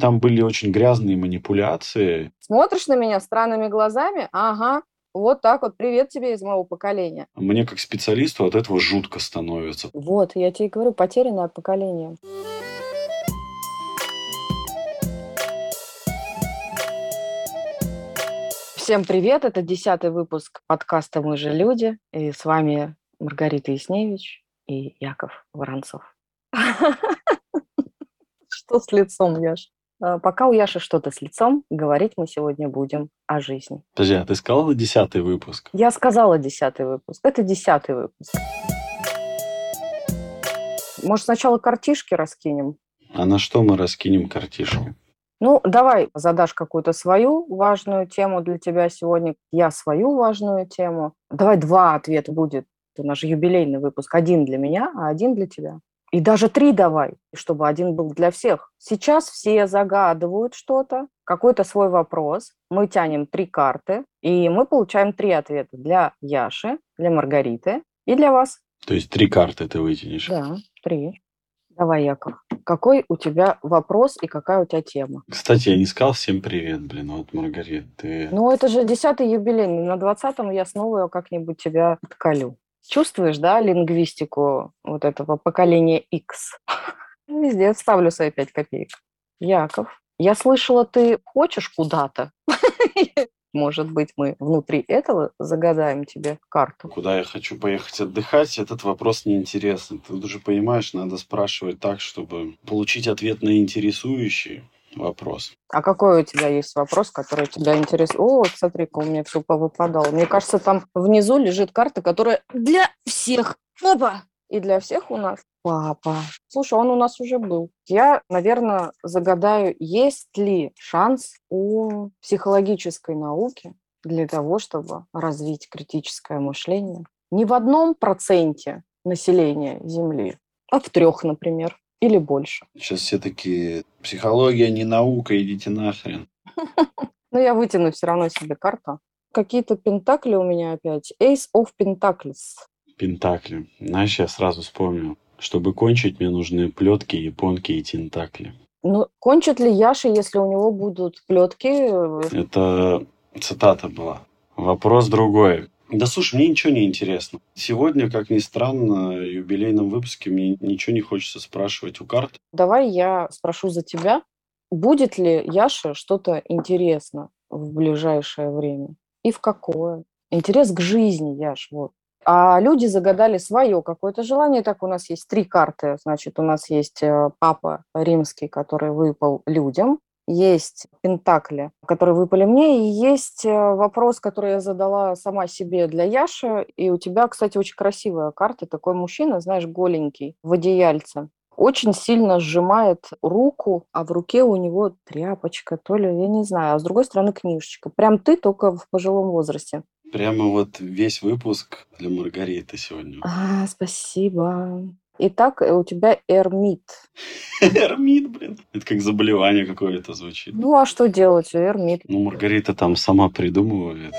Там были очень грязные манипуляции. Смотришь на меня странными глазами? Ага. Вот так вот. Привет тебе из моего поколения. Мне как специалисту от этого жутко становится. Вот, я тебе говорю, потерянное поколение. Всем привет! Это десятый выпуск подкаста «Мы же люди». И с вами Маргарита Ясневич и Яков Воронцов. Что с лицом, Яш? А, Пока у Яши что-то с лицом, говорить мы сегодня будем о жизни. Подожди, а ты сказала десятый выпуск? Я сказала десятый выпуск. Это десятый выпуск. Может, сначала картишки раскинем? А на что мы раскинем картишки? Ну, давай задашь какую-то свою важную тему для тебя сегодня, я свою важную тему. Давай два ответа будет. У нас же юбилейный выпуск. Один для меня, а один для тебя. И даже три давай, чтобы один был для всех. Сейчас все загадывают что-то, какой-то свой вопрос. Мы тянем три карты, и мы получаем три ответа для Яши, для Маргариты и для вас. То есть три карты ты вытянешь. Да, три. Давай, Яков. Какой у тебя вопрос и какая у тебя тема? Кстати, я не сказал всем привет, блин. Вот, Маргарит, ты... Ну, это же десятый юбилейный. На двадцатом я снова как-нибудь тебя откалю. Чувствуешь, да, лингвистику вот этого поколения X? Везде вставлю свои пять копеек. Яков, я слышала, ты хочешь куда-то? Может быть, мы внутри этого загадаем тебе карту? Куда я хочу поехать отдыхать, этот вопрос неинтересный. Ты уже понимаешь, надо спрашивать так, чтобы получить ответ на интересующий вопрос. А какой у тебя есть вопрос, который тебя интересует? О, смотри-ка, у меня все повыпадало. Мне кажется, там внизу лежит карта, которая для всех. Опа! И для всех у нас папа. Слушай, он у нас уже был. Я, наверное, загадаю, есть ли шанс у психологической науки для того, чтобы развить критическое мышление не в одном проценте населения Земли, а в трех, например, или больше. Сейчас все такие, психология не наука, идите нахрен. Но я вытяну все равно себе карту. Какие-то пентакли у меня опять. Ace of Pentacles. Пентакли. Знаешь, я сразу вспомнил. Чтобы кончить, мне нужны плетки, японки и тентакли. Ну, кончит ли Яша, если у него будут плетки? Это цитата была. Вопрос другой. Да слушай, мне ничего не интересно. Сегодня, как ни странно, в юбилейном выпуске мне ничего не хочется спрашивать у карт. Давай я спрошу за тебя. Будет ли Яше что-то интересно в ближайшее время? И в какое? Интерес к жизни, Яш, вот. А люди загадали свое какое-то желание. Так, у нас есть три карты. Значит, у нас есть э, папа римский, который выпал людям. Есть пентакли, которые выпали мне, и есть э, вопрос, который я задала сама себе для Яши. И у тебя, кстати, очень красивая карта. Такой мужчина, знаешь, голенький, в одеяльце. Очень сильно сжимает руку, а в руке у него тряпочка, то ли, я не знаю, а с другой стороны книжечка. Прям ты, только в пожилом возрасте. Прямо вот весь выпуск для Маргариты сегодня. А, спасибо. Итак, э, у тебя эрмит. Эрмит, блин. Это как заболевание какое-то звучит. Ну, а что делать? Эрмит. Ну, Маргарита там сама придумывает.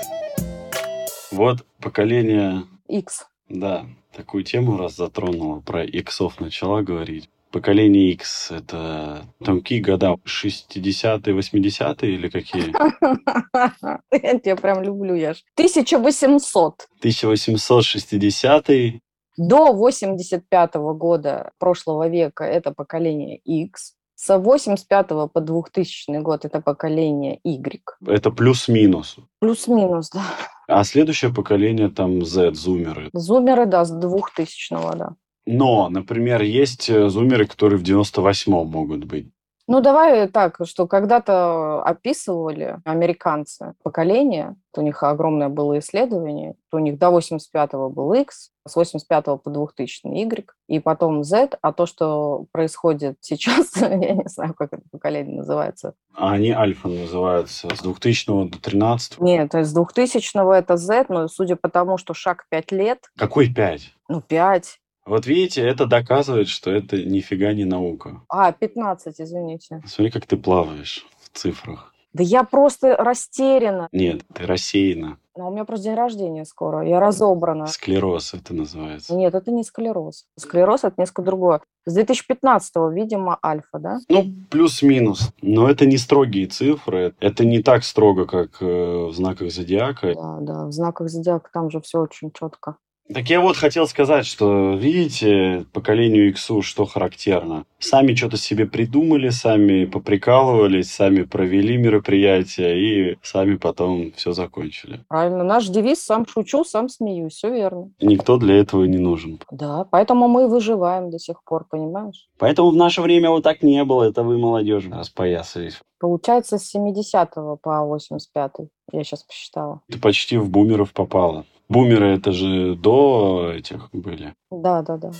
Вот поколение, X. да, такую тему раз затронула, про иксов начала говорить. Поколение X – это там какие года? 60-е, 80-е или какие? Я тебя прям люблю, Яш. 1800. 1860-й, До 85 года прошлого века это поколение X. С 85 по 2000 год это поколение Y. это плюс-минус. Плюс-минус, да. А следующее поколение там Z, зумеры. Зумеры, да, с 2000 да. Но, например, есть э, зумеры, которые в 98-м могут быть. Ну, давай так, что когда-то описывали американцы поколение, у них огромное было исследование, у них до 85-го был X, с 85 по 2000 Y, и потом Z, а то, что происходит сейчас, я не знаю, как это поколение называется. А они альфа называются с 2000 до 13 Нет, то есть с 2000 это Z, но судя по тому, что шаг 5 лет, Какой 5? ну, 5, Вот видите, это доказывает, что это нифига не наука. а, 15, извините. Смотри, как ты плаваешь в цифрах. Да я просто растеряна. Нет, ты рассеяна. Ну, у меня просто день рождения скоро, я разобрана. Склероз это называется. Нет, это не склероз. Склероз – это несколько другое. С 2015-го, видимо, альфа, да? Ну, плюс-минус. Но это не строгие цифры. Это не так строго, как э, в знаках зодиака. Да, да, в знаках зодиака там же все очень четко. Так я вот хотел сказать, что, видите, поколению Иксу что характерно. Сами что-то себе придумали, сами поприкалывались, сами провели мероприятие и сами потом все закончили. Правильно. Наш девиз «сам шучу, сам смеюсь». Все верно. Никто для этого не нужен. Да, поэтому мы выживаем до сих пор, понимаешь? Поэтому в наше время вот так не было. Это вы, молодежь, распоясались. Получается, с 70 по 85 я сейчас посчитала. Ты почти в бумеров попала. Бумеры это же до этих были. Да, да, да.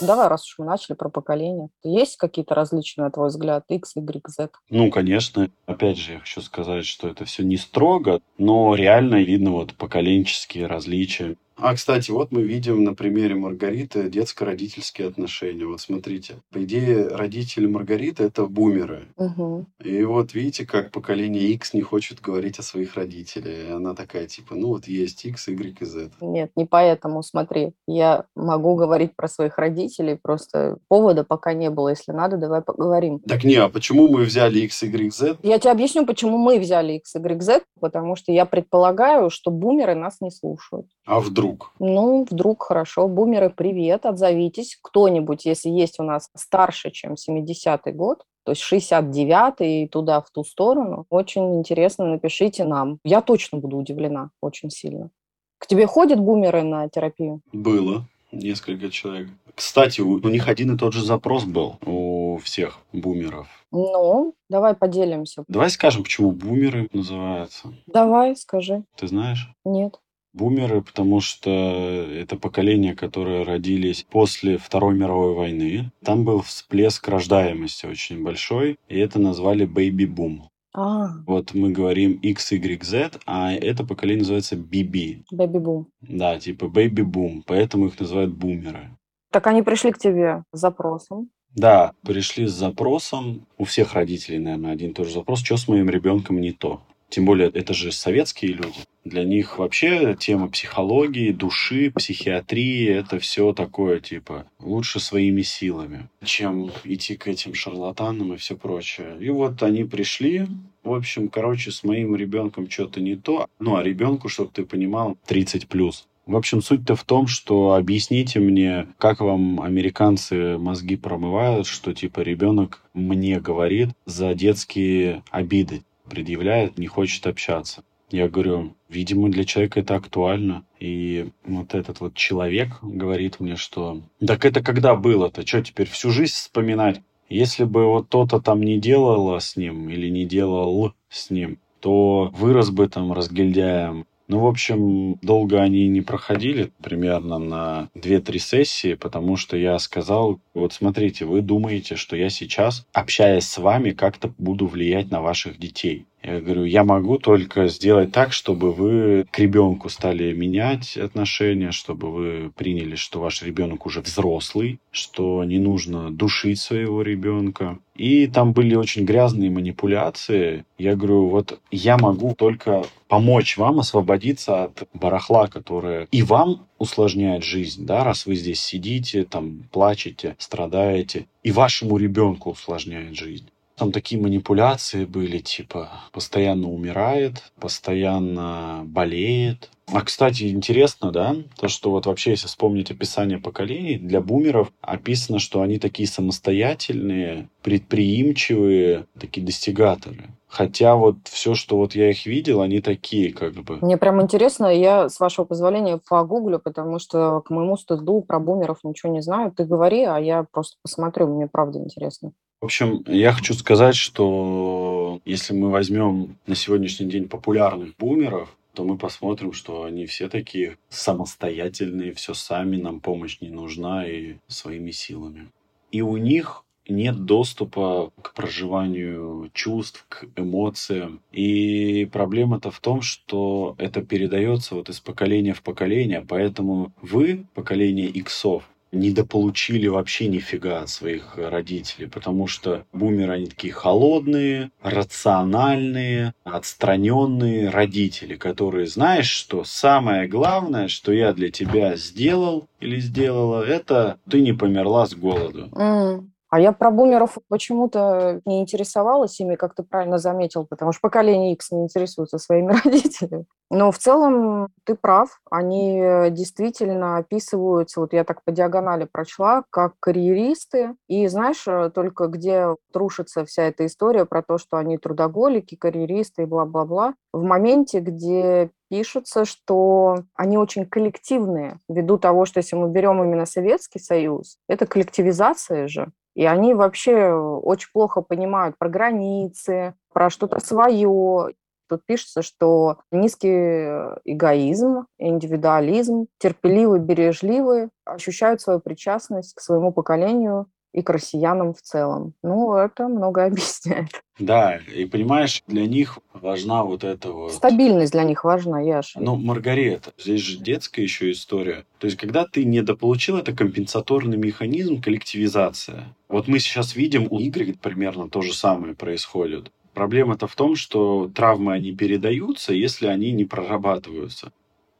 Давай, раз уж мы начали про поколение. Есть какие-то различия, на твой взгляд, X, Y, Z? Ну, конечно. Опять же, я хочу сказать, что это все не строго, но реально видно вот поколенческие различия. А, кстати, вот мы видим на примере Маргариты детско-родительские отношения. Вот смотрите. По идее, родители Маргариты – это бумеры. Угу. И вот видите, как поколение X не хочет говорить о своих родителях. И она такая, типа, ну вот есть X, Y и Z. Нет, не поэтому, смотри. Я могу говорить про своих родителей, просто повода пока не было. Если надо, давай поговорим. Так не, а почему мы взяли X, Y, Z? Я тебе объясню, почему мы взяли X, Y, Z, потому что я предполагаю, что бумеры нас не слушают. А вдруг? Ну, вдруг хорошо. Бумеры, привет, отзовитесь. Кто-нибудь, если есть у нас старше, чем 70-й год, то есть 69-й и туда, в ту сторону, очень интересно напишите нам. Я точно буду удивлена очень сильно. К тебе ходят бумеры на терапию? Было несколько человек. Кстати, у, у них один и тот же запрос был у всех бумеров. Ну, давай поделимся. Давай скажем, почему бумеры называются. Давай, скажи. Ты знаешь? Нет. Бумеры, потому что это поколение, которые родились после Второй мировой войны. Там был всплеск рождаемости очень большой, и это назвали бэйби-бум. А, Вот мы говорим X, Y, Z, а это поколение называется BB. бэби-бум. Да, типа бэйби-бум, поэтому их называют бумеры. Так они пришли к тебе с запросом. Да, пришли с запросом, у всех родителей, наверное, один и тот же запрос, что с моим ребенком не то. Тем более, это же советские люди. Для них вообще тема психологии, души, психиатрии, это все такое, типа, лучше своими силами, чем идти к этим шарлатанам и все прочее. И вот они пришли, в общем, короче, с моим ребенком что-то не то. Ну, а ребенку, чтобы ты понимал, 30 плюс. В общем, суть-то в том, что объясните мне, как вам американцы мозги промывают, что типа ребенок мне говорит за детские обиды, предъявляет, не хочет общаться. Я говорю, видимо, для человека это актуально. И вот этот вот человек говорит мне, что так это когда было-то? Что теперь всю жизнь вспоминать? Если бы вот то-то там не делала с ним или не делал с ним, то вырос бы там разгильдяем. Ну, в общем, долго они не проходили, примерно на 2-3 сессии, потому что я сказал, вот смотрите, вы думаете, что я сейчас, общаясь с вами, как-то буду влиять на ваших детей. Я говорю, я могу только сделать так, чтобы вы к ребенку стали менять отношения, чтобы вы приняли, что ваш ребенок уже взрослый, что не нужно душить своего ребенка. И там были очень грязные манипуляции. Я говорю, вот я могу только помочь вам освободиться от барахла, которое и вам усложняет жизнь, да, раз вы здесь сидите, там, плачете, страдаете, и вашему ребенку усложняет жизнь. Там такие манипуляции были, типа, постоянно умирает, постоянно болеет. А, кстати, интересно, да, то, что вот вообще, если вспомнить описание поколений, для бумеров описано, что они такие самостоятельные, предприимчивые, такие достигаторы. Хотя вот все, что вот я их видел, они такие как бы. Мне прям интересно, я, с вашего позволения, погуглю, потому что к моему стыду про бумеров ничего не знаю. Ты говори, а я просто посмотрю, мне правда интересно. В общем, я хочу сказать, что если мы возьмем на сегодняшний день популярных бумеров, то мы посмотрим, что они все такие самостоятельные, все сами, нам помощь не нужна и своими силами. И у них нет доступа к проживанию чувств, к эмоциям. И проблема-то в том, что это передается вот из поколения в поколение, поэтому вы, поколение иксов, недополучили вообще нифига от своих родителей, потому что бумеры, они такие холодные, рациональные, отстраненные родители, которые, знаешь, что самое главное, что я для тебя сделал или сделала, это ты не померла с голоду. Mm. А я про бумеров почему-то не интересовалась ими, как ты правильно заметил, потому что поколение X не интересуется своими родителями. Но в целом ты прав, они действительно описываются, вот я так по диагонали прочла, как карьеристы. И знаешь, э, только где рушится вся эта история про то, что они трудоголики, карьеристы и бла-бла-бла, в моменте, где пишутся, что они очень коллективные, ввиду того, что если мы берем именно Советский Союз, это коллективизация же. И они вообще очень плохо понимают про границы, про что-то свое. Тут пишется, что низкий эгоизм, индивидуализм, терпеливый, бережливый ощущают свою причастность к своему поколению и к россиянам в целом. Ну, это многое объясняет. Да, и понимаешь, для них важна вот эта вот... Стабильность для них важна, Яша. Ну, Маргарета, здесь же детская еще история. То есть, когда ты недополучил, это компенсаторный механизм, коллективизация. Вот мы сейчас видим, у Y примерно то же самое происходит. Проблема-то в том, что травмы, они передаются, если они не прорабатываются.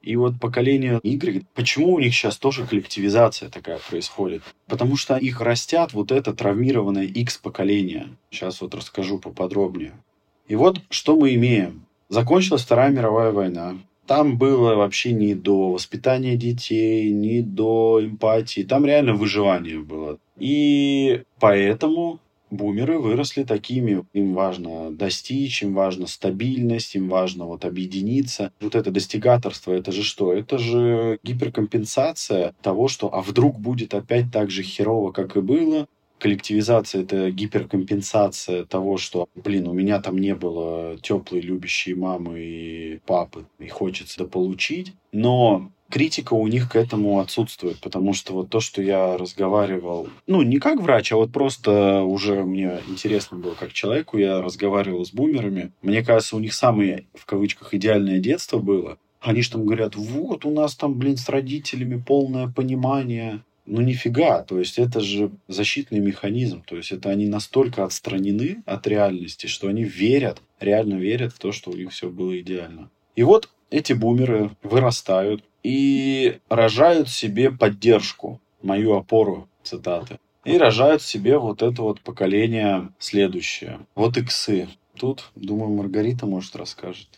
И вот поколение Y, почему у них сейчас тоже коллективизация такая происходит? Потому что их растят вот это травмированное X поколение. Сейчас вот расскажу поподробнее. И вот что мы имеем. Закончилась Вторая мировая война. Там было вообще не до воспитания детей, не до эмпатии. Там реально выживание было. И поэтому бумеры выросли такими. Им важно достичь, им важно стабильность, им важно вот объединиться. Вот это достигаторство, это же что? Это же гиперкомпенсация того, что а вдруг будет опять так же херово, как и было, коллективизация это гиперкомпенсация того, что, блин, у меня там не было теплой, любящей мамы и папы, и хочется дополучить. Но критика у них к этому отсутствует, потому что вот то, что я разговаривал, ну, не как врач, а вот просто уже мне интересно было как человеку, я разговаривал с бумерами. Мне кажется, у них самое, в кавычках, идеальное детство было. Они же там говорят, вот, у нас там, блин, с родителями полное понимание. Ну, нифига, то есть это же защитный механизм, то есть это они настолько отстранены от реальности, что они верят, реально верят в то, что у них все было идеально. И вот эти бумеры вырастают, и рожают себе поддержку, мою опору, цитаты. И рожают себе вот это вот поколение следующее. Вот иксы. Тут, думаю, Маргарита, может, расскажет.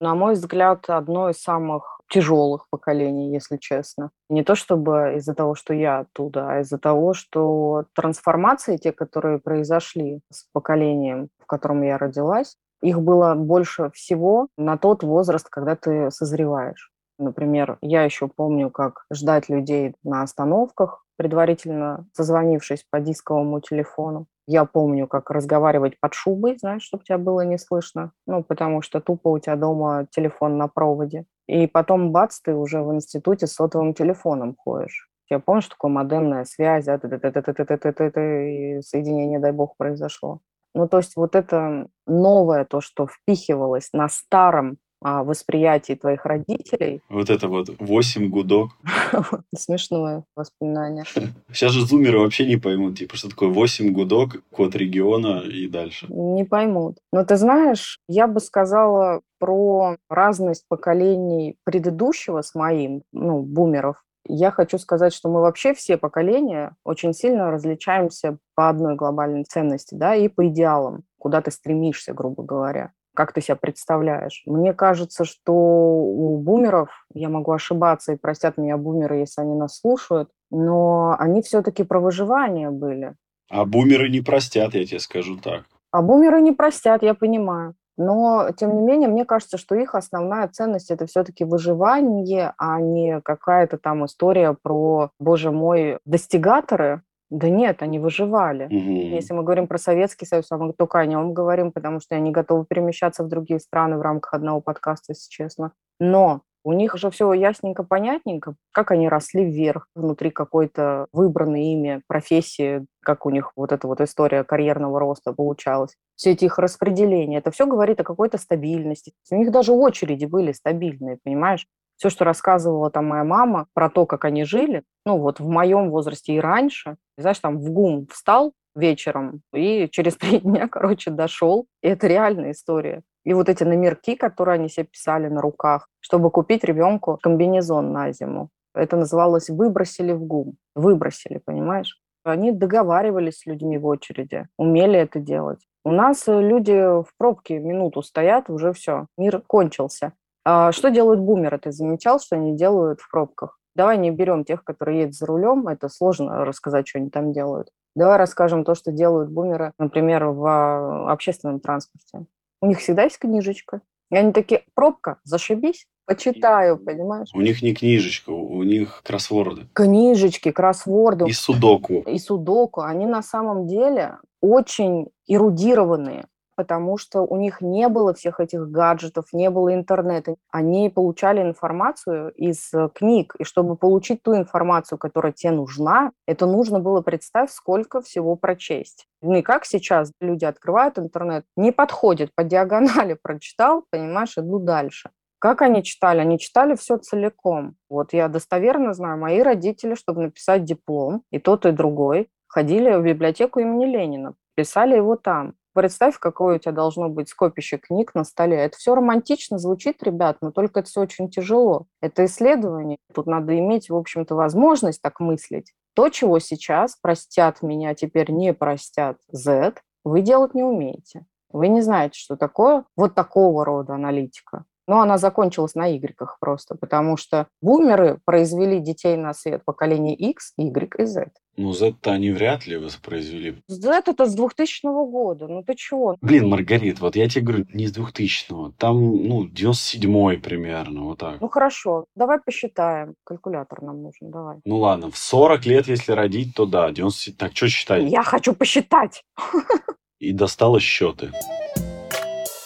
На мой взгляд, одно из самых тяжелых поколений, если честно. Не то чтобы из-за того, что я оттуда, а из-за того, что трансформации, те, которые произошли с поколением, в котором я родилась, их было больше всего на тот возраст, когда ты созреваешь. Например, я еще помню, как ждать людей на остановках, предварительно созвонившись по дисковому телефону. Я помню, как разговаривать под шубой, знаешь, чтобы тебя было не слышно. Ну, потому что тупо у тебя дома телефон на проводе. И потом, бац, ты уже в институте с сотовым телефоном ходишь. Я помню, что такое модемная связь, соединение, дай бог, произошло. Ну, то есть вот это новое, то, что впихивалось на старом восприятии твоих родителей. Вот это вот восемь гудок. Смешное воспоминание. Сейчас же зумеры вообще не поймут, типа, что такое восемь гудок, код региона и дальше. Не поймут. Но ты знаешь, я бы сказала про разность поколений предыдущего с моим, ну, бумеров. Я хочу сказать, что мы вообще все поколения очень сильно различаемся по одной глобальной ценности, да, и по идеалам, куда ты стремишься, грубо говоря как ты себя представляешь. Мне кажется, что у бумеров, я могу ошибаться, и простят меня бумеры, если они нас слушают, но они все-таки про выживание были. А бумеры не простят, я тебе скажу так. А бумеры не простят, я понимаю. Но, тем не менее, мне кажется, что их основная ценность – это все-таки выживание, а не какая-то там история про, боже мой, достигаторы, да нет, они выживали. Угу. Если мы говорим про Советский Союз, а мы только о нем говорим, потому что они готовы перемещаться в другие страны в рамках одного подкаста, если честно. Но у них уже все ясненько, понятненько, как они росли вверх внутри какой-то выбранной ими профессии, как у них вот эта вот история карьерного роста получалась. Все эти их распределения, это все говорит о какой-то стабильности. У них даже очереди были стабильные, понимаешь? Все, что рассказывала там моя мама про то, как они жили, ну вот в моем возрасте и раньше, знаешь, там в ГУМ встал вечером и через три дня, короче, дошел. И это реальная история. И вот эти номерки, которые они себе писали на руках, чтобы купить ребенку комбинезон на зиму. Это называлось «выбросили в ГУМ». Выбросили, понимаешь? Они договаривались с людьми в очереди, умели это делать. У нас люди в пробке минуту стоят, уже все, мир кончился. А что делают бумеры? Ты замечал, что они делают в пробках? Давай не берем тех, которые едут за рулем, это сложно рассказать, что они там делают. Давай расскажем то, что делают бумеры, например, в а, общественном транспорте. У них всегда есть книжечка. И они такие, пробка, зашибись, почитаю, понимаешь? У них не книжечка, у них кроссворды. Книжечки, кроссворды. И судоку. И судоку. Они на самом деле очень эрудированные потому что у них не было всех этих гаджетов, не было интернета. Они получали информацию из э, книг, и чтобы получить ту информацию, которая тебе нужна, это нужно было, представь, сколько всего прочесть. Не как сейчас люди открывают интернет, не подходит, по диагонали прочитал, понимаешь, иду дальше. Как они читали? Они читали все целиком. Вот я достоверно знаю, мои родители, чтобы написать диплом, и тот, и другой, ходили в библиотеку имени Ленина, писали его там. Представь, какое у тебя должно быть скопище книг на столе. Это все романтично звучит, ребят, но только это все очень тяжело. Это исследование. Тут надо иметь, в общем-то, возможность так мыслить. То, чего сейчас простят меня, теперь не простят Z, вы делать не умеете. Вы не знаете, что такое вот такого рода аналитика. Но она закончилась на Y просто, потому что бумеры произвели детей на свет поколения X, Y и Z. Ну, Z-то они вряд ли воспроизвели. Z это с 2000 года. Ну ты чего? Блин, Маргарит, вот я тебе говорю, не с 2000-го. Там, ну, 97-й примерно, вот так. Ну хорошо, давай посчитаем. Калькулятор нам нужен, давай. Ну ладно, в 40 лет, если родить, то да, 90... Так, что считать? Я хочу посчитать. И достала счеты.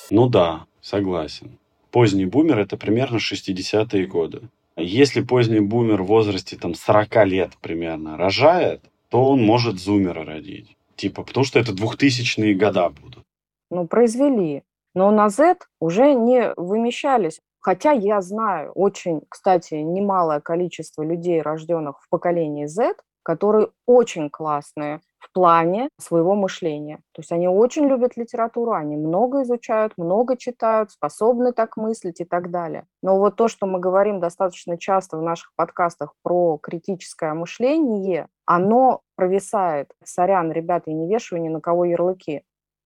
Ну да, согласен. Поздний бумер – это примерно 60-е годы. Если поздний бумер в возрасте там 40 лет примерно рожает, то он может зумера родить. Типа, потому что это 2000-е года будут. Ну, произвели. Но на Z уже не вымещались. Хотя я знаю очень, кстати, немалое количество людей, рожденных в поколении Z, которые очень классные в плане своего мышления. То есть они очень любят литературу, они много изучают, много читают, способны так мыслить и так далее. Но вот то, что мы говорим достаточно часто в наших подкастах про критическое мышление, оно провисает. Сорян, ребята, я не вешаю ни на кого ярлыки.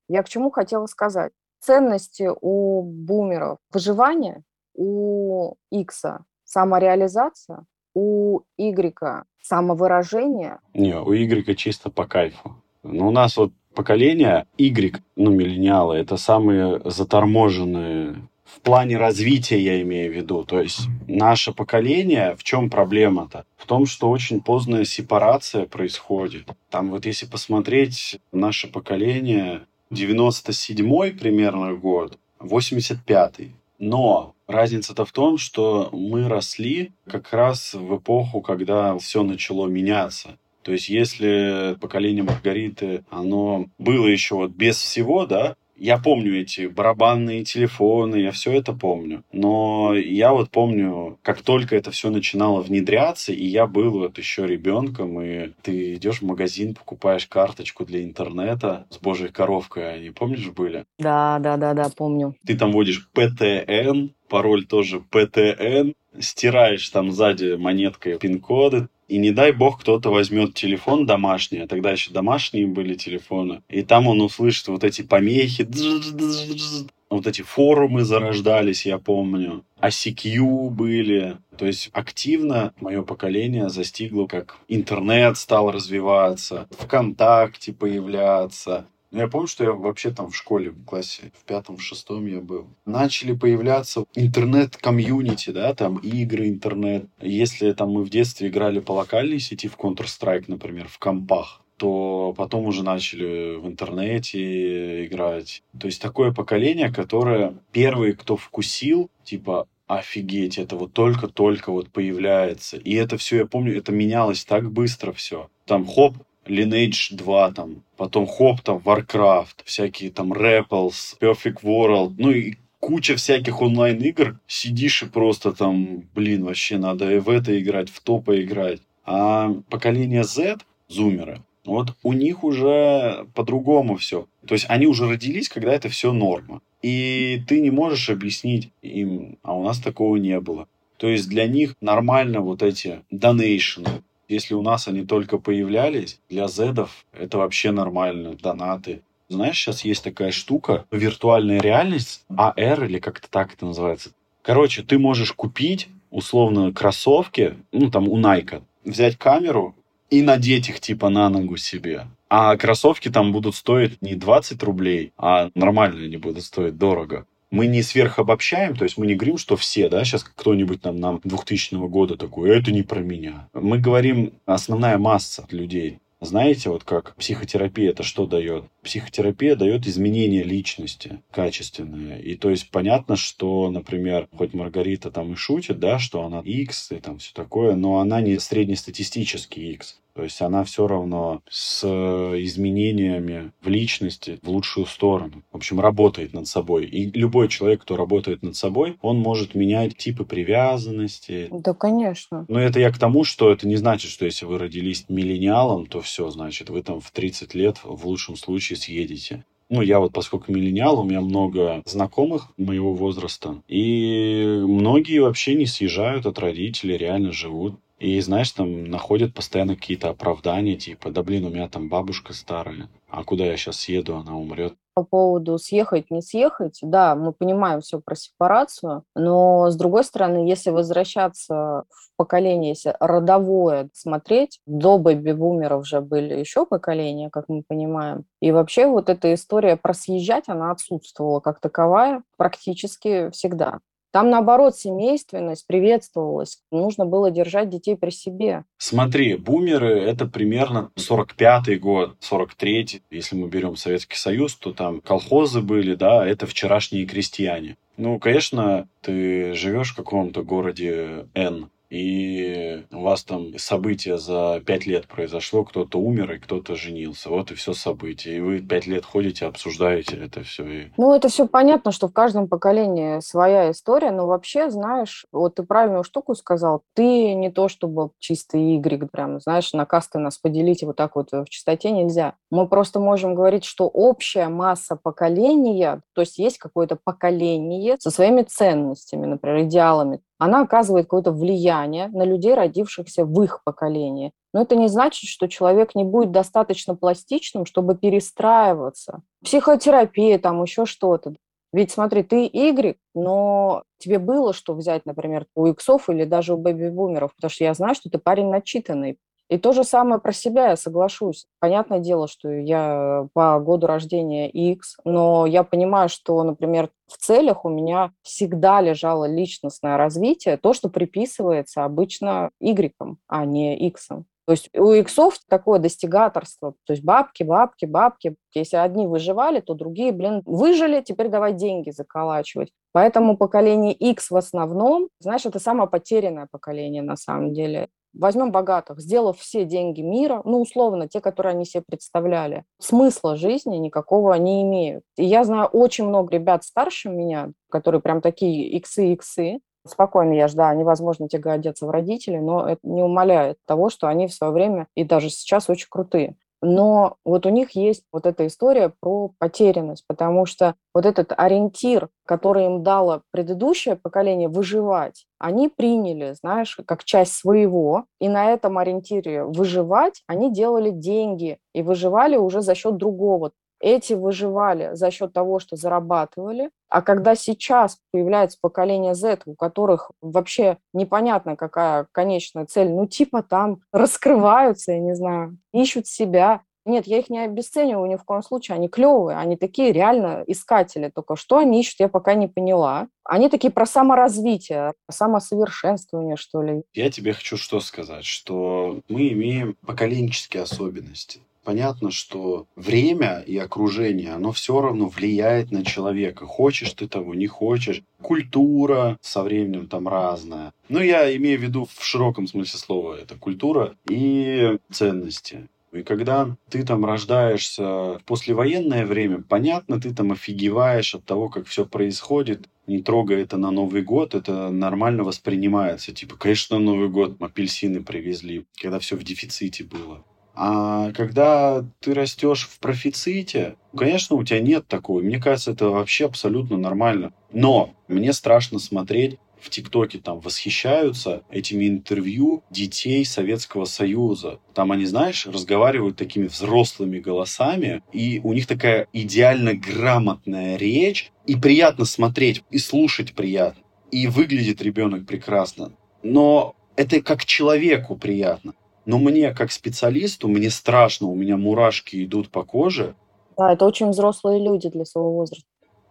Я к чему хотела сказать? Ценности у бумеров выживание, у Икса самореализация, у Игрека самовыражение? Не, у Игрека чисто по кайфу. Ну, у нас вот поколение Y, ну, миллениалы, это самые заторможенные в плане развития я имею в виду. То есть наше поколение, в чем проблема-то? В том, что очень поздная сепарация происходит. Там вот если посмотреть наше поколение, 97-й примерно год, 85-й. Но разница-то в том, что мы росли как раз в эпоху, когда все начало меняться. То есть, если поколение Маргариты, оно было еще вот без всего, да, я помню эти барабанные телефоны, я все это помню. Но я вот помню, как только это все начинало внедряться, и я был вот еще ребенком, и ты идешь в магазин, покупаешь карточку для интернета с божьей коровкой, они, помнишь, были? Да, да, да, да, помню. Ты там вводишь ПТН, пароль тоже ПТН, стираешь там сзади монеткой пин-коды, и не дай бог кто-то возьмет телефон домашний, а тогда еще домашние были телефоны, и там он услышит вот эти помехи, вот эти форумы зарождались, я помню, ICQ были. То есть активно мое поколение застигло, как интернет стал развиваться, ВКонтакте появляться, ну, я помню, что я вообще там в школе, в классе, в пятом, в шестом я был. Начали появляться интернет-комьюнити, да, там игры, интернет. Если там мы в детстве играли по локальной сети в Counter-Strike, например, в компах, то потом уже начали в интернете играть. То есть такое поколение, которое первые, кто вкусил, типа, офигеть, это вот только-только вот появляется. И это все, я помню, это менялось так быстро все. Там хоп, Lineage 2, там, потом хоп, там, Warcraft, всякие там Rapples, Perfect World, ну и куча всяких онлайн-игр, сидишь и просто там, блин, вообще надо и в это играть, в то поиграть. А поколение Z, зумеры, вот у них уже по-другому все. То есть они уже родились, когда это все норма. И ты не можешь объяснить им, а у нас такого не было. То есть для них нормально вот эти донейшены. Если у нас они только появлялись, для зедов это вообще нормально, донаты. Знаешь, сейчас есть такая штука, виртуальная реальность, AR или как-то так это называется. Короче, ты можешь купить условно кроссовки, ну там у Nike, взять камеру и надеть их типа на ногу себе. А кроссовки там будут стоить не 20 рублей, а нормально они будут стоить дорого мы не сверхобобщаем, то есть мы не говорим, что все, да, сейчас кто-нибудь там нам 2000 года такой, это не про меня. Мы говорим, основная масса людей. Знаете, вот как психотерапия это что дает? Психотерапия дает изменение личности качественное. И то есть понятно, что, например, хоть Маргарита там и шутит, да, что она X и там все такое, но она не среднестатистический X. То есть она все равно с изменениями в личности в лучшую сторону. В общем, работает над собой. И любой человек, кто работает над собой, он может менять типы привязанности. Да, конечно. Но это я к тому, что это не значит, что если вы родились миллениалом, то все, значит, вы там в 30 лет в лучшем случае съедете. Ну, я вот, поскольку миллениал, у меня много знакомых моего возраста, и многие вообще не съезжают от родителей, реально живут. И, знаешь, там находят постоянно какие-то оправдания, типа, да блин, у меня там бабушка старая, а куда я сейчас съеду, она умрет. По поводу съехать, не съехать, да, мы понимаем все про сепарацию, но, с другой стороны, если возвращаться в поколение, если родовое смотреть, до бэби-бумеров уже были еще поколения, как мы понимаем, и вообще вот эта история про съезжать, она отсутствовала как таковая практически всегда. Там, наоборот, семейственность приветствовалась. Нужно было держать детей при себе. Смотри, бумеры — это примерно 45-й год, 43-й. Если мы берем Советский Союз, то там колхозы были, да, это вчерашние крестьяне. Ну, конечно, ты живешь в каком-то городе Н, и у вас там событие за пять лет произошло, кто-то умер и кто-то женился. Вот и все событие. И вы пять лет ходите, обсуждаете это все. И... Ну, это все понятно, что в каждом поколении своя история, но вообще, знаешь, вот ты правильную штуку сказал, ты не то чтобы чистый Y, прям, знаешь, на касты нас поделить вот так вот в чистоте нельзя. Мы просто можем говорить, что общая масса поколения, то есть есть какое-то поколение со своими ценностями, например, идеалами, она оказывает какое-то влияние на людей, родившихся в их поколении. Но это не значит, что человек не будет достаточно пластичным, чтобы перестраиваться. Психотерапия, там еще что-то. Ведь смотри, ты Y, но тебе было что взять, например, у иксов или даже у бэби-бумеров, потому что я знаю, что ты парень начитанный. И то же самое про себя я соглашусь. Понятное дело, что я по году рождения X, но я понимаю, что, например, в целях у меня всегда лежало личностное развитие, то, что приписывается обычно Y, а не X. То есть у иксов такое достигаторство. То есть бабки, бабки, бабки. Если одни выживали, то другие, блин, выжили, теперь давай деньги заколачивать. Поэтому поколение X в основном, знаешь, это самое потерянное поколение на самом деле. Возьмем богатых, сделав все деньги мира, ну, условно, те, которые они себе представляли, смысла жизни никакого не имеют. И я знаю очень много ребят старше меня, которые прям такие иксы-иксы, спокойно я жда, они, возможно, те годятся в родители, но это не умаляет того, что они в свое время и даже сейчас очень крутые. Но вот у них есть вот эта история про потерянность, потому что вот этот ориентир, который им дало предыдущее поколение выживать, они приняли, знаешь, как часть своего, и на этом ориентире выживать они делали деньги и выживали уже за счет другого. Эти выживали за счет того, что зарабатывали, а когда сейчас появляется поколение Z, у которых вообще непонятно, какая конечная цель, ну типа там раскрываются, я не знаю, ищут себя, нет, я их не обесцениваю ни в коем случае. Они клевые, они такие реально искатели. Только что они ищут, я пока не поняла. Они такие про саморазвитие, про самосовершенствование, что ли. Я тебе хочу что сказать, что мы имеем поколенческие особенности понятно, что время и окружение, оно все равно влияет на человека. Хочешь ты того, не хочешь. Культура со временем там разная. Но я имею в виду в широком смысле слова, это культура и ценности. И когда ты там рождаешься в послевоенное время, понятно, ты там офигеваешь от того, как все происходит, не трогая это на Новый год, это нормально воспринимается. Типа, конечно, на Новый год апельсины привезли, когда все в дефиците было. А когда ты растешь в профиците, конечно, у тебя нет такого. Мне кажется, это вообще абсолютно нормально. Но мне страшно смотреть в ТикТоке там восхищаются этими интервью детей Советского Союза. Там они, знаешь, разговаривают такими взрослыми голосами, и у них такая идеально грамотная речь, и приятно смотреть, и слушать приятно. И выглядит ребенок прекрасно. Но это как человеку приятно. Но мне, как специалисту, мне страшно, у меня мурашки идут по коже. Да, это очень взрослые люди для своего возраста.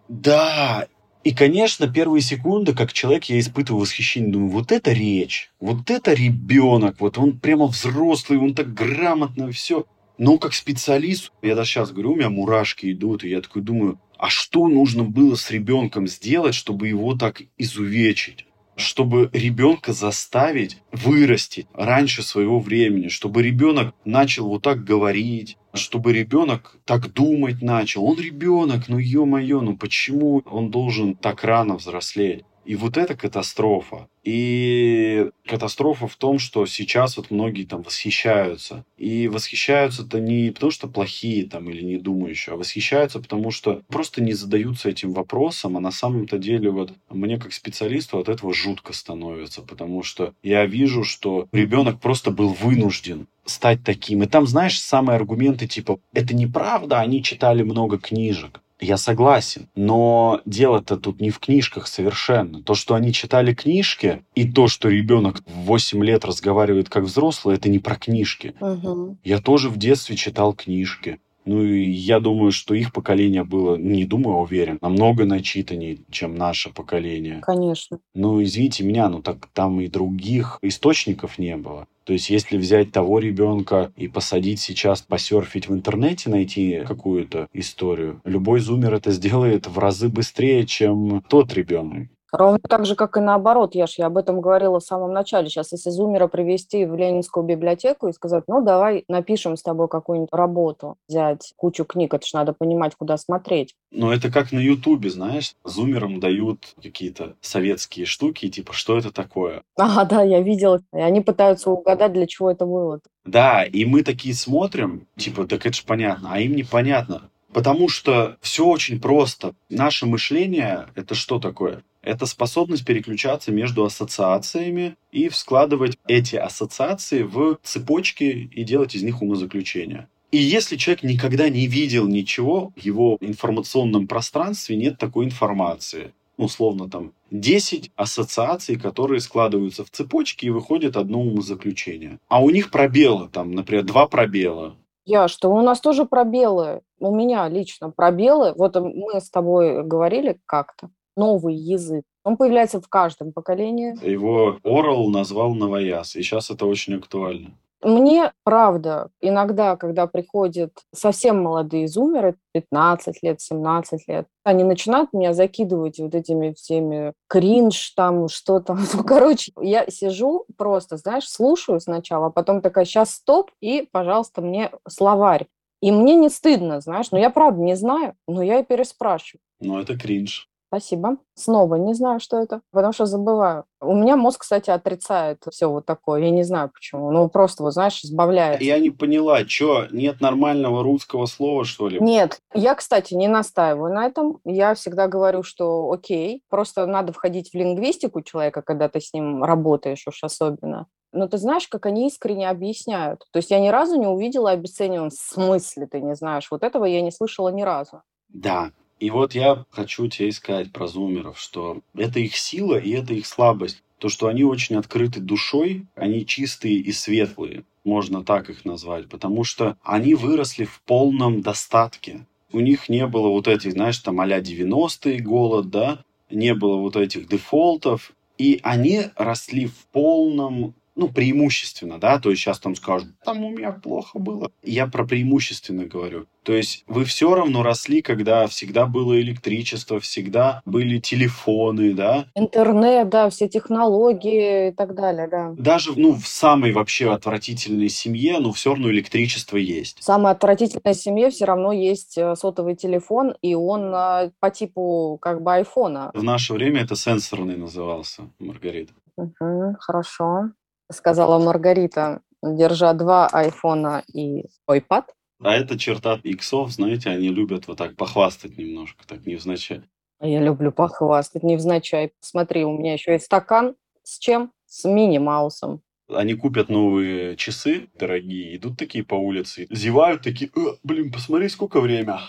Да, и, конечно, первые секунды, как человек, я испытываю восхищение. Думаю, вот это речь, вот это ребенок, вот он прямо взрослый, он так грамотно все. Но как специалист, я даже сейчас говорю, у меня мурашки идут, и я такой думаю, а что нужно было с ребенком сделать, чтобы его так изувечить? Чтобы ребенка заставить вырасти раньше своего времени, чтобы ребенок начал вот так говорить, чтобы ребенок так думать начал. Он ребенок, ну ё-моё, ну почему он должен так рано взрослеть? И вот это катастрофа. И катастрофа в том, что сейчас вот многие там восхищаются. И восхищаются-то не потому, что плохие там или не думающие, а восхищаются потому, что просто не задаются этим вопросом, а на самом-то деле вот мне как специалисту от этого жутко становится, потому что я вижу, что ребенок просто был вынужден стать таким. И там, знаешь, самые аргументы типа «это неправда, они читали много книжек». Я согласен, но дело-то тут не в книжках совершенно. То, что они читали книжки, и то, что ребенок в 8 лет разговаривает как взрослый, это не про книжки. Угу. Я тоже в детстве читал книжки. Ну и я думаю, что их поколение было, не думаю, а уверен, намного начитаннее, чем наше поколение. Конечно. Ну, извините меня, ну так там и других источников не было. То есть, если взять того ребенка и посадить сейчас посерфить в интернете, найти какую-то историю, любой зумер это сделает в разы быстрее, чем тот ребенок. Ровно так же, как и наоборот, я ж я об этом говорила в самом начале. Сейчас, если зумера привести в Ленинскую библиотеку и сказать, ну, давай напишем с тобой какую-нибудь работу, взять кучу книг, это же надо понимать, куда смотреть. Но это как на Ютубе, знаешь, зумерам дают какие-то советские штуки, типа, что это такое? Ага, да, я видела. И они пытаются угадать, для чего это было. Да, и мы такие смотрим, типа, так это же понятно, а им непонятно. Потому что все очень просто. Наше мышление – это что такое? Это способность переключаться между ассоциациями и складывать эти ассоциации в цепочки и делать из них умозаключения. И если человек никогда не видел ничего, в его информационном пространстве нет такой информации. Условно там 10 ассоциаций, которые складываются в цепочки и выходит одно умозаключение. А у них пробелы, там, например, два пробела. Я, что у нас тоже пробелы. У меня лично пробелы. Вот мы с тобой говорили как-то новый язык. Он появляется в каждом поколении. Его Орел назвал новояз, и сейчас это очень актуально. Мне, правда, иногда, когда приходят совсем молодые зумеры, 15 лет, 17 лет, они начинают меня закидывать вот этими всеми кринж, там что-то. Ну, короче, я сижу просто, знаешь, слушаю сначала, а потом такая, сейчас стоп, и, пожалуйста, мне словарь. И мне не стыдно, знаешь, но я правда не знаю, но я и переспрашиваю. Но это кринж. Спасибо. Снова не знаю, что это, потому что забываю. У меня мозг, кстати, отрицает все вот такое. Я не знаю почему. Ну, просто, вот знаешь, избавляет. Я не поняла, что, нет нормального русского слова, что ли? Нет. Я, кстати, не настаиваю на этом. Я всегда говорю, что окей, просто надо входить в лингвистику человека, когда ты с ним работаешь уж особенно. Но ты знаешь, как они искренне объясняют. То есть я ни разу не увидела обесцениваем в смысле, ты не знаешь. Вот этого я не слышала ни разу. Да, и вот я хочу тебе сказать про зумеров, что это их сила и это их слабость. То, что они очень открыты душой, они чистые и светлые, можно так их назвать, потому что они выросли в полном достатке. У них не было вот этих, знаешь, там а-ля 90-е голод, да, не было вот этих дефолтов, и они росли в полном ну, преимущественно, да, то есть сейчас там скажут, там у меня плохо было. Я про преимущественно говорю. То есть вы все равно росли, когда всегда было электричество, всегда были телефоны, да? Интернет, да, все технологии и так далее, да. Даже, ну, в самой вообще отвратительной семье, ну, все равно электричество есть. В самой отвратительной семье все равно есть э, сотовый телефон, и он э, по типу как бы айфона. В наше время это сенсорный назывался, Маргарита. Угу, хорошо сказала Маргарита, держа два айфона и iPad. А это черта иксов, знаете, они любят вот так похвастать немножко, так невзначай. А я люблю похвастать невзначай. Смотри, у меня еще есть стакан. С чем? С мини-маусом. Они купят новые часы дорогие, идут такие по улице, зевают такие, э, блин, посмотри, сколько время.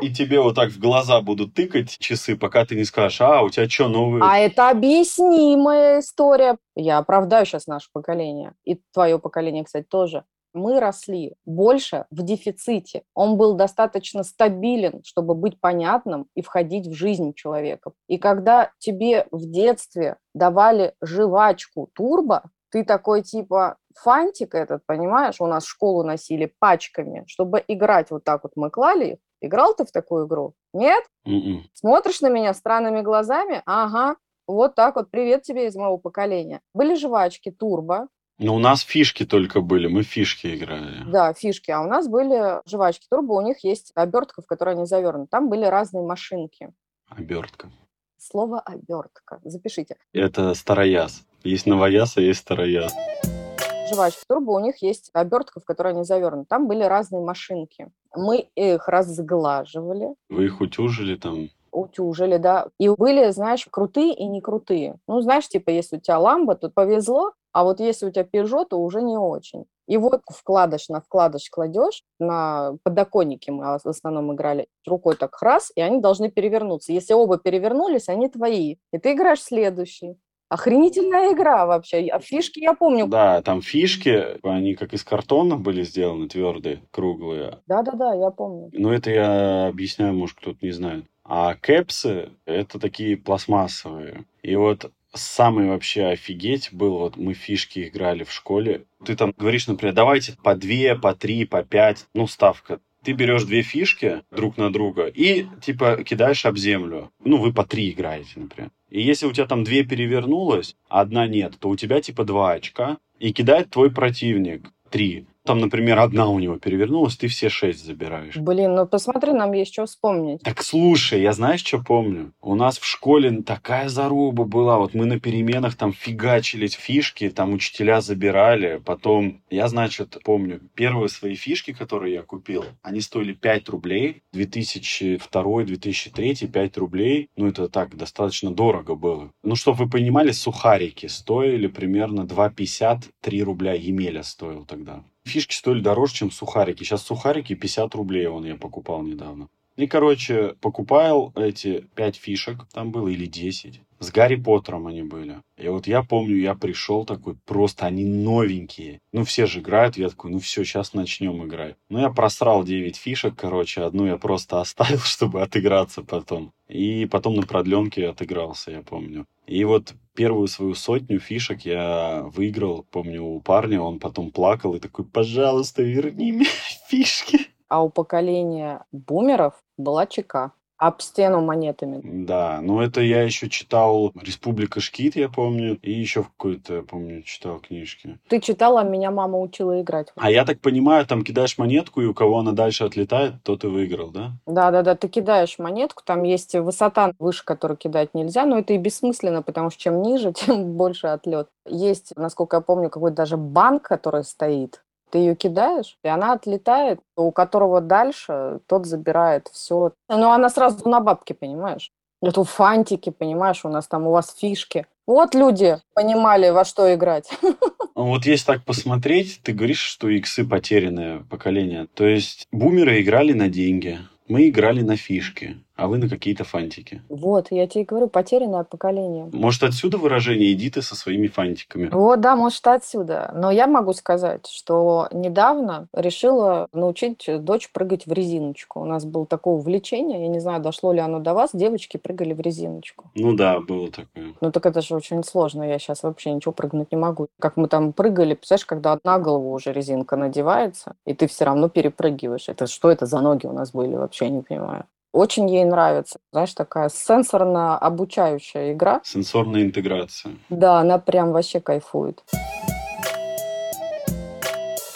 И тебе вот так в глаза будут тыкать часы, пока ты не скажешь, а, у тебя что, новые? А это объяснимая история. Я оправдаю сейчас наше поколение. И твое поколение, кстати, тоже мы росли больше в дефиците. Он был достаточно стабилен, чтобы быть понятным и входить в жизнь человека. И когда тебе в детстве давали жвачку турбо, ты такой типа фантик этот, понимаешь, у нас школу носили пачками, чтобы играть вот так вот мы клали их. Играл ты в такую игру? Нет? Mm-mm. М-м. Смотришь на меня странными глазами? Ага, вот так вот, привет тебе из моего поколения. Были жвачки, турбо. Но у нас фишки только были, мы фишки играли. Да, фишки, а у нас были жвачки, турбо, у них есть обертка, в которой они завернуты. Там были разные машинки. Обертка. Слово обертка. Запишите. Это старояз. Есть новояз, а есть старояз. Жвачки турбо, у них есть обертка, в которой они завернуты. Там были разные машинки. Мы их разглаживали. Вы их утюжили там? утюжили, да. И были, знаешь, крутые и не крутые. Ну, знаешь, типа, если у тебя ламба, то повезло, а вот если у тебя Peugeot, то уже не очень. И вот вкладыш на вкладыш кладешь, на подоконнике мы в основном играли, рукой так раз, и они должны перевернуться. Если оба перевернулись, они твои. И ты играешь следующий. Охренительная игра вообще. А фишки я помню. Да, там фишки, они как из картона были сделаны, твердые, круглые. Да-да-да, я помню. Но это я объясняю, может, кто-то не знает. А кэпсы – это такие пластмассовые. И вот самый вообще офигеть был, вот мы фишки играли в школе. Ты там говоришь, например, давайте по две, по три, по пять, ну, ставка ты берешь две фишки друг на друга и, типа, кидаешь об землю. Ну, вы по три играете, например. И если у тебя там две перевернулось, а одна нет, то у тебя, типа, два очка. И кидает твой противник три там, например, одна у него перевернулась, ты все шесть забираешь. Блин, ну посмотри, нам есть что вспомнить. Так слушай, я знаешь, что помню? У нас в школе такая заруба была. Вот мы на переменах там фигачили фишки, там учителя забирали. Потом, я, значит, помню, первые свои фишки, которые я купил, они стоили 5 рублей. 2002, 2003, 5 рублей. Ну, это так, достаточно дорого было. Ну, чтобы вы понимали, сухарики стоили примерно 2,50, 3 рубля Емеля стоил тогда. Фишки стоили дороже, чем сухарики. Сейчас сухарики 50 рублей, он я покупал недавно. И, короче, покупал эти 5 фишек, там было или 10. С Гарри Поттером они были. И вот я помню, я пришел такой, просто они новенькие. Ну, все же играют, я такой, ну все, сейчас начнем играть. Ну, я просрал 9 фишек, короче, одну я просто оставил, чтобы отыграться потом. И потом на продленке отыгрался, я помню. И вот первую свою сотню фишек я выиграл, помню, у парня, он потом плакал и такой, пожалуйста, верни мне фишки. А у поколения бумеров была ЧК. Об стену монетами. Да, но это я еще читал «Республика Шкит», я помню, и еще в какой-то, помню, читал книжки. Ты читала, меня мама учила играть. А я так понимаю, там кидаешь монетку, и у кого она дальше отлетает, тот и выиграл, да? Да-да-да, ты кидаешь монетку, там есть высота, выше которой кидать нельзя, но это и бессмысленно, потому что чем ниже, тем больше отлет. Есть, насколько я помню, какой-то даже банк, который стоит, ты ее кидаешь, и она отлетает, у которого дальше, тот забирает все. Ну, она сразу на бабки, понимаешь? Это фантики, понимаешь, у нас там у вас фишки. Вот люди понимали, во что играть. Ну, вот если так посмотреть, ты говоришь, что иксы потерянное поколение. То есть бумеры играли на деньги, мы играли на фишки. А вы на какие-то фантики. Вот, я тебе говорю, потерянное поколение. Может, отсюда выражение «иди ты со своими фантиками». Вот, да, может, отсюда. Но я могу сказать, что недавно решила научить дочь прыгать в резиночку. У нас было такое увлечение, я не знаю, дошло ли оно до вас, девочки прыгали в резиночку. Ну да, было такое. Ну так это же очень сложно, я сейчас вообще ничего прыгнуть не могу. Как мы там прыгали, представляешь, когда на голову уже резинка надевается, и ты все равно перепрыгиваешь. Это что это за ноги у нас были, вообще не понимаю. Очень ей нравится. Знаешь, такая сенсорно-обучающая игра. Сенсорная интеграция. Да, она прям вообще кайфует.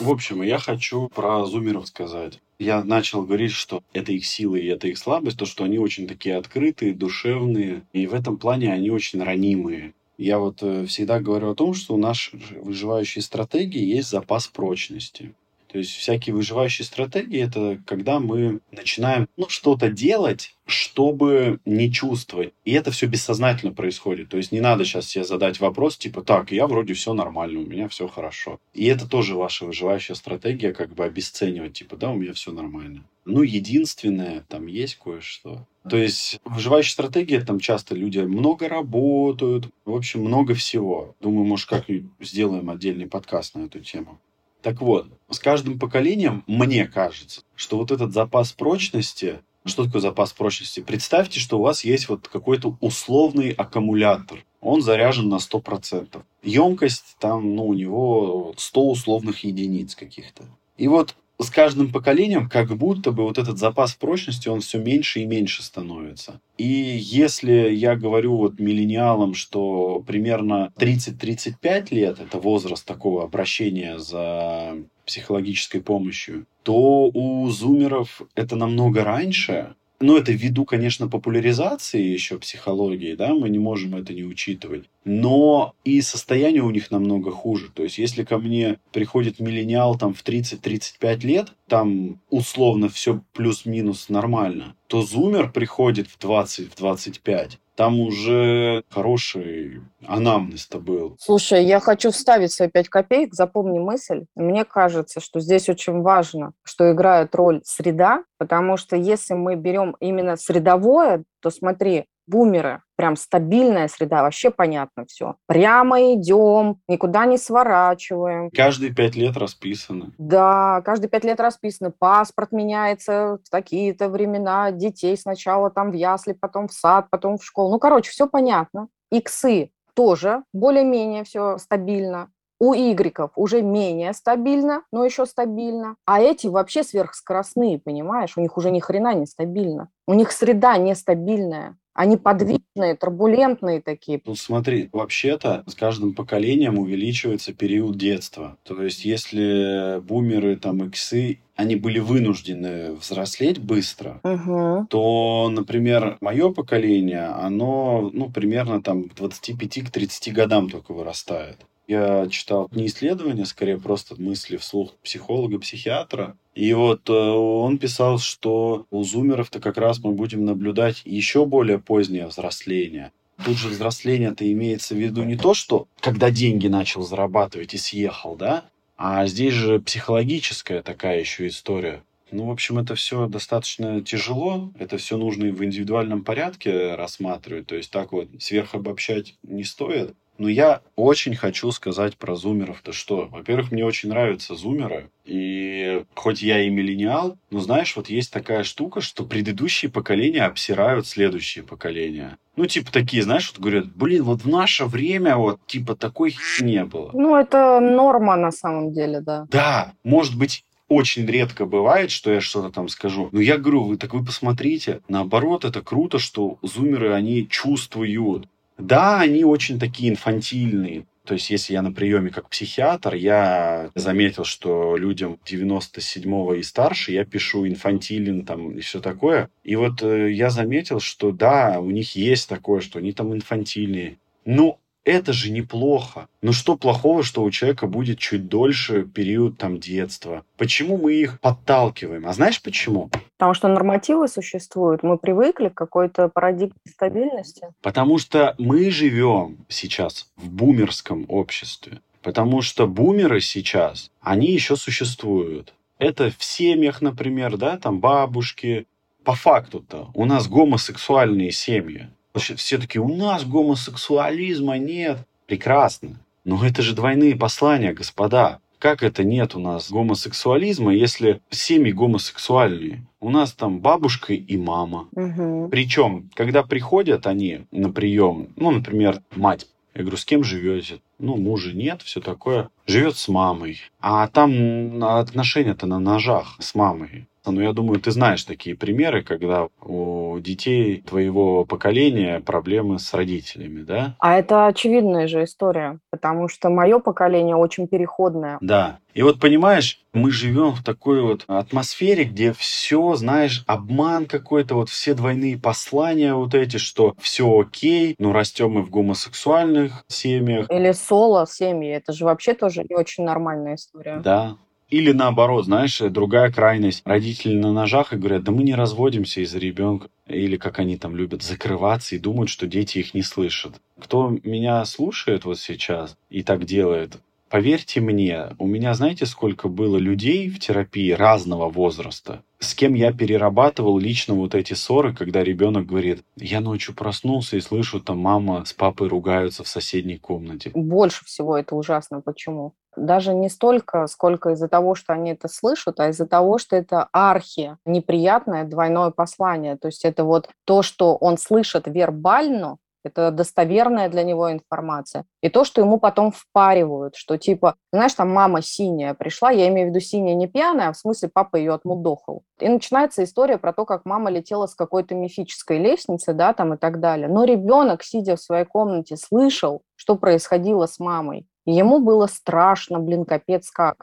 В общем, я хочу про зумеров сказать. Я начал говорить, что это их сила и это их слабость, то, что они очень такие открытые, душевные, и в этом плане они очень ранимые. Я вот э, всегда говорю о том, что у нашей выживающей стратегии есть запас прочности. То есть всякие выживающие стратегии это когда мы начинаем ну, что-то делать, чтобы не чувствовать. И это все бессознательно происходит. То есть не надо сейчас себе задать вопрос, типа, так, я вроде все нормально, у меня все хорошо. И это тоже ваша выживающая стратегия, как бы обесценивать, типа, да, у меня все нормально. Ну, единственное, там есть кое-что. То есть выживающая стратегия, там часто люди много работают, в общем, много всего. Думаю, может, как-нибудь сделаем отдельный подкаст на эту тему. Так вот, с каждым поколением, мне кажется, что вот этот запас прочности, что такое запас прочности? Представьте, что у вас есть вот какой-то условный аккумулятор. Он заряжен на 100%. Емкость там, ну, у него 100 условных единиц каких-то. И вот с каждым поколением как будто бы вот этот запас прочности, он все меньше и меньше становится. И если я говорю вот миллениалам, что примерно 30-35 лет это возраст такого обращения за психологической помощью, то у зумеров это намного раньше, ну, это ввиду, конечно, популяризации еще психологии, да, мы не можем это не учитывать. Но и состояние у них намного хуже. То есть, если ко мне приходит миллениал там в 30-35 лет, там условно все плюс-минус нормально, то зумер приходит в 20-25, там уже хороший анамнез-то был. Слушай, я хочу вставить свои пять копеек, запомни мысль. Мне кажется, что здесь очень важно, что играет роль среда, потому что если мы берем именно средовое, то смотри, бумеры, прям стабильная среда, вообще понятно все. Прямо идем, никуда не сворачиваем. Каждые пять лет расписано. Да, каждые пять лет расписано. Паспорт меняется в такие-то времена, детей сначала там в ясли, потом в сад, потом в школу. Ну, короче, все понятно. Иксы тоже более-менее все стабильно. У игреков уже менее стабильно, но еще стабильно. А эти вообще сверхскоростные, понимаешь? У них уже ни хрена не стабильно. У них среда нестабильная. Они подвижные, турбулентные такие. Ну смотри, вообще-то с каждым поколением увеличивается период детства. То есть если бумеры, там, иксы, они были вынуждены взрослеть быстро, угу. то, например, мое поколение, оно, ну, примерно там к 25 к 30 годам только вырастает. Я читал не исследования, скорее просто мысли вслух психолога-психиатра. И вот э, он писал, что у зумеров-то как раз мы будем наблюдать еще более позднее взросление. Тут же взросление-то имеется в виду не то, что когда деньги начал зарабатывать и съехал, да, а здесь же психологическая такая еще история. Ну, в общем, это все достаточно тяжело. Это все нужно в индивидуальном порядке рассматривать. То есть так вот сверхобобщать не стоит. Но я очень хочу сказать про зумеров-то что. Во-первых, мне очень нравятся зумеры. И хоть я и миллениал, но знаешь, вот есть такая штука, что предыдущие поколения обсирают следующие поколения. Ну, типа такие, знаешь, вот говорят, блин, вот в наше время вот типа такой не было. Ну, это норма на самом деле, да. Да, может быть, очень редко бывает, что я что-то там скажу. Но я говорю, вы так вы посмотрите, наоборот, это круто, что зумеры, они чувствуют. Да, они очень такие инфантильные. То есть, если я на приеме как психиатр, я заметил, что людям 97-го и старше я пишу инфантилен там и все такое. И вот э, я заметил, что да, у них есть такое, что они там инфантильные. Но это же неплохо. Но что плохого, что у человека будет чуть дольше период там детства? Почему мы их подталкиваем? А знаешь почему? Потому что нормативы существуют. Мы привыкли к какой-то парадигме стабильности. Потому что мы живем сейчас в бумерском обществе. Потому что бумеры сейчас, они еще существуют. Это в семьях, например, да, там бабушки, по факту-то у нас гомосексуальные семьи. Все таки у нас гомосексуализма нет. Прекрасно. Но это же двойные послания, господа. Как это нет у нас гомосексуализма, если семьи гомосексуальные? У нас там бабушка и мама. Угу. Причем, когда приходят они на прием, ну, например, мать, я говорю, с кем живете? Ну, мужа нет, все такое. Живет с мамой. А там отношения-то на ножах с мамой. Ну, я думаю, ты знаешь такие примеры, когда у детей твоего поколения проблемы с родителями, да? А это очевидная же история, потому что мое поколение очень переходное. Да. И вот понимаешь, мы живем в такой вот атмосфере, где все, знаешь, обман какой-то, вот все двойные послания вот эти, что все окей, но растем мы в гомосексуальных семьях. Или соло семьи, это же вообще тоже не очень нормальная история. Да, или наоборот, знаешь, другая крайность. Родители на ножах и говорят, да мы не разводимся из-за ребенка. Или как они там любят закрываться и думают, что дети их не слышат. Кто меня слушает вот сейчас и так делает, Поверьте мне, у меня знаете, сколько было людей в терапии разного возраста, с кем я перерабатывал лично вот эти ссоры, когда ребенок говорит, я ночью проснулся и слышу, там мама с папой ругаются в соседней комнате. Больше всего это ужасно. Почему? Даже не столько, сколько из-за того, что они это слышат, а из-за того, что это архи неприятное двойное послание. То есть это вот то, что он слышит вербально, это достоверная для него информация. И то, что ему потом впаривают, что типа, знаешь, там мама синяя пришла, я имею в виду синяя не пьяная, а в смысле папа ее отмудохал. И начинается история про то, как мама летела с какой-то мифической лестницы, да, там и так далее. Но ребенок, сидя в своей комнате, слышал, что происходило с мамой. И ему было страшно, блин, капец как.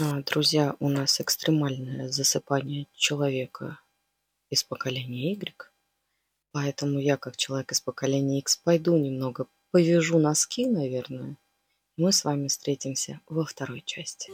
А, друзья, у нас экстремальное засыпание человека из поколения Y. Поэтому я, как человек из поколения X, пойду немного повяжу носки, наверное. Мы с вами встретимся во второй части.